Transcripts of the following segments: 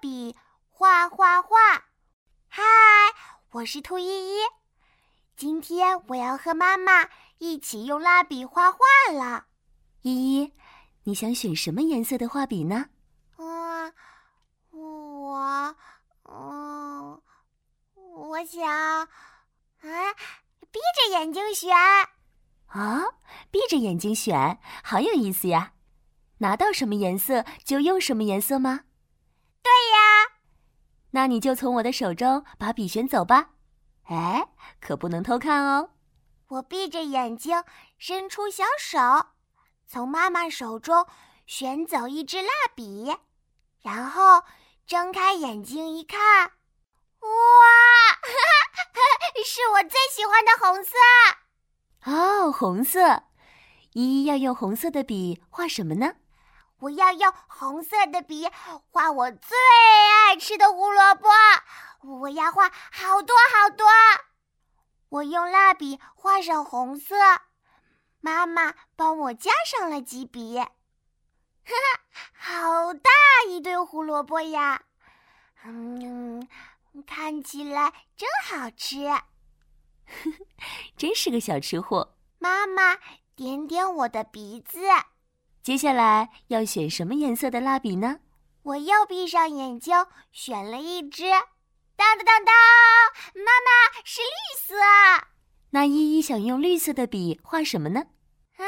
笔画画画。嗨，我是兔依依，今天我要和妈妈一起用蜡笔画画了。依依，你想选什么颜色的画笔呢？嗯，我，嗯，我想，啊，闭着眼睛选。啊，闭着眼睛选，好有意思呀！拿到什么颜色就用什么颜色吗？那你就从我的手中把笔选走吧。哎，可不能偷看哦。我闭着眼睛，伸出小手，从妈妈手中选走一支蜡笔，然后睁开眼睛一看，哇，是我最喜欢的红色。哦，红色。依依要用红色的笔画什么呢？我要用红色的笔画我最爱吃的胡萝卜，我要画好多好多。我用蜡笔画上红色，妈妈帮我加上了几笔。哈哈，好大一堆胡萝卜呀！嗯，看起来真好吃。真是个小吃货。妈妈点点我的鼻子。接下来要选什么颜色的蜡笔呢？我又闭上眼睛，选了一支。当当当当，妈妈是绿色。那依依想用绿色的笔画什么呢？啊，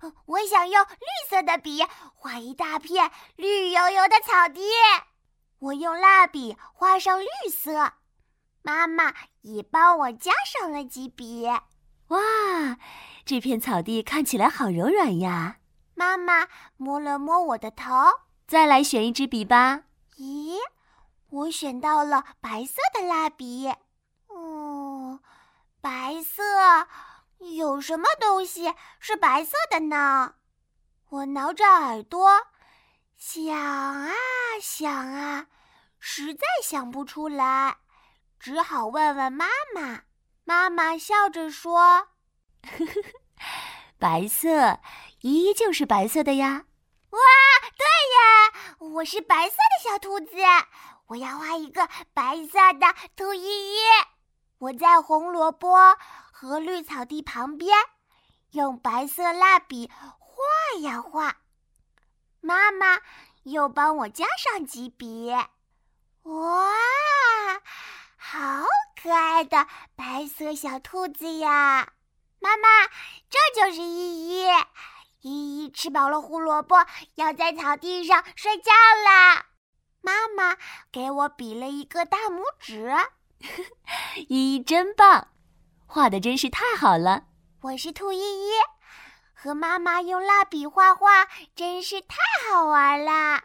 哈哈，我想用绿色的笔画一大片绿油油的草地。我用蜡笔画上绿色，妈妈也帮我加上了几笔。哇，这片草地看起来好柔软呀！妈妈摸了摸我的头，再来选一支笔吧。咦，我选到了白色的蜡笔。哦，白色，有什么东西是白色的呢？我挠着耳朵，想啊想啊，实在想不出来，只好问问妈妈。妈妈笑着说：“呵呵呵。”白色，依依就是白色的呀！哇，对呀，我是白色的小兔子。我要画一个白色的兔依依。我在红萝卜和绿草地旁边，用白色蜡笔画呀画。妈妈又帮我加上几笔。哇，好可爱的白色小兔子呀！妈妈，这就是依依。依依吃饱了胡萝卜，要在草地上睡觉啦。妈妈给我比了一个大拇指。依依真棒，画的真是太好了。我是兔依依，和妈妈用蜡笔画画真是太好玩啦。